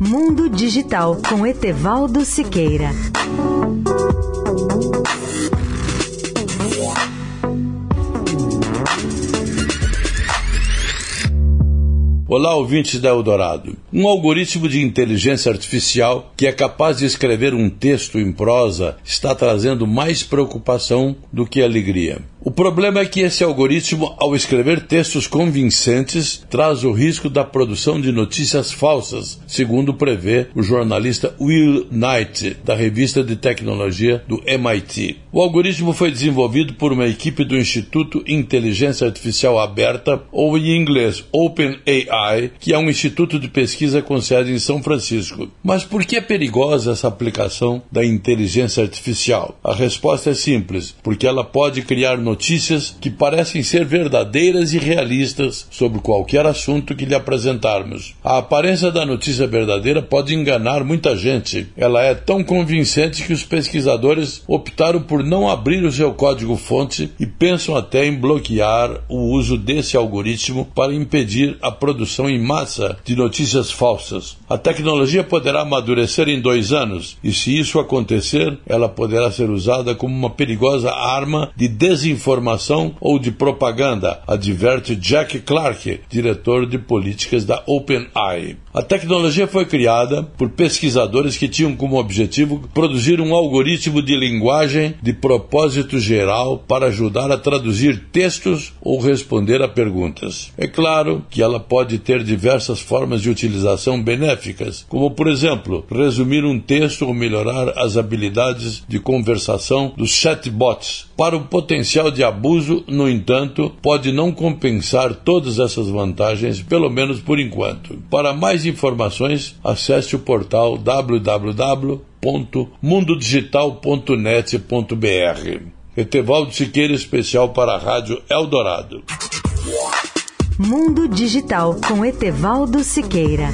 Mundo Digital com Etevaldo Siqueira. Olá, ouvintes da Eldorado. Um algoritmo de inteligência artificial que é capaz de escrever um texto em prosa está trazendo mais preocupação do que alegria. O problema é que esse algoritmo, ao escrever textos convincentes, traz o risco da produção de notícias falsas, segundo prevê o jornalista Will Knight, da revista de tecnologia do MIT. O algoritmo foi desenvolvido por uma equipe do Instituto Inteligência Artificial Aberta, ou em inglês OpenAI, que é um instituto de pesquisa com sede em São Francisco. Mas por que é perigosa essa aplicação da inteligência artificial? A resposta é simples: porque ela pode criar notícias notícias que parecem ser verdadeiras e realistas sobre qualquer assunto que lhe apresentarmos. A aparência da notícia verdadeira pode enganar muita gente. Ela é tão convincente que os pesquisadores optaram por não abrir o seu código-fonte e pensam até em bloquear o uso desse algoritmo para impedir a produção em massa de notícias falsas. A tecnologia poderá amadurecer em dois anos e, se isso acontecer, ela poderá ser usada como uma perigosa arma de desinformação informação ou de propaganda, adverte Jack Clark, diretor de políticas da OpenAI. A tecnologia foi criada por pesquisadores que tinham como objetivo produzir um algoritmo de linguagem de propósito geral para ajudar a traduzir textos ou responder a perguntas. É claro que ela pode ter diversas formas de utilização benéficas, como, por exemplo, resumir um texto ou melhorar as habilidades de conversação dos chatbots. Para o potencial de abuso, no entanto, pode não compensar todas essas vantagens, pelo menos por enquanto. Para mais informações, acesse o portal www.mundodigital.net.br. Etevaldo Siqueira, especial para a Rádio Eldorado. Mundo Digital com Etevaldo Siqueira.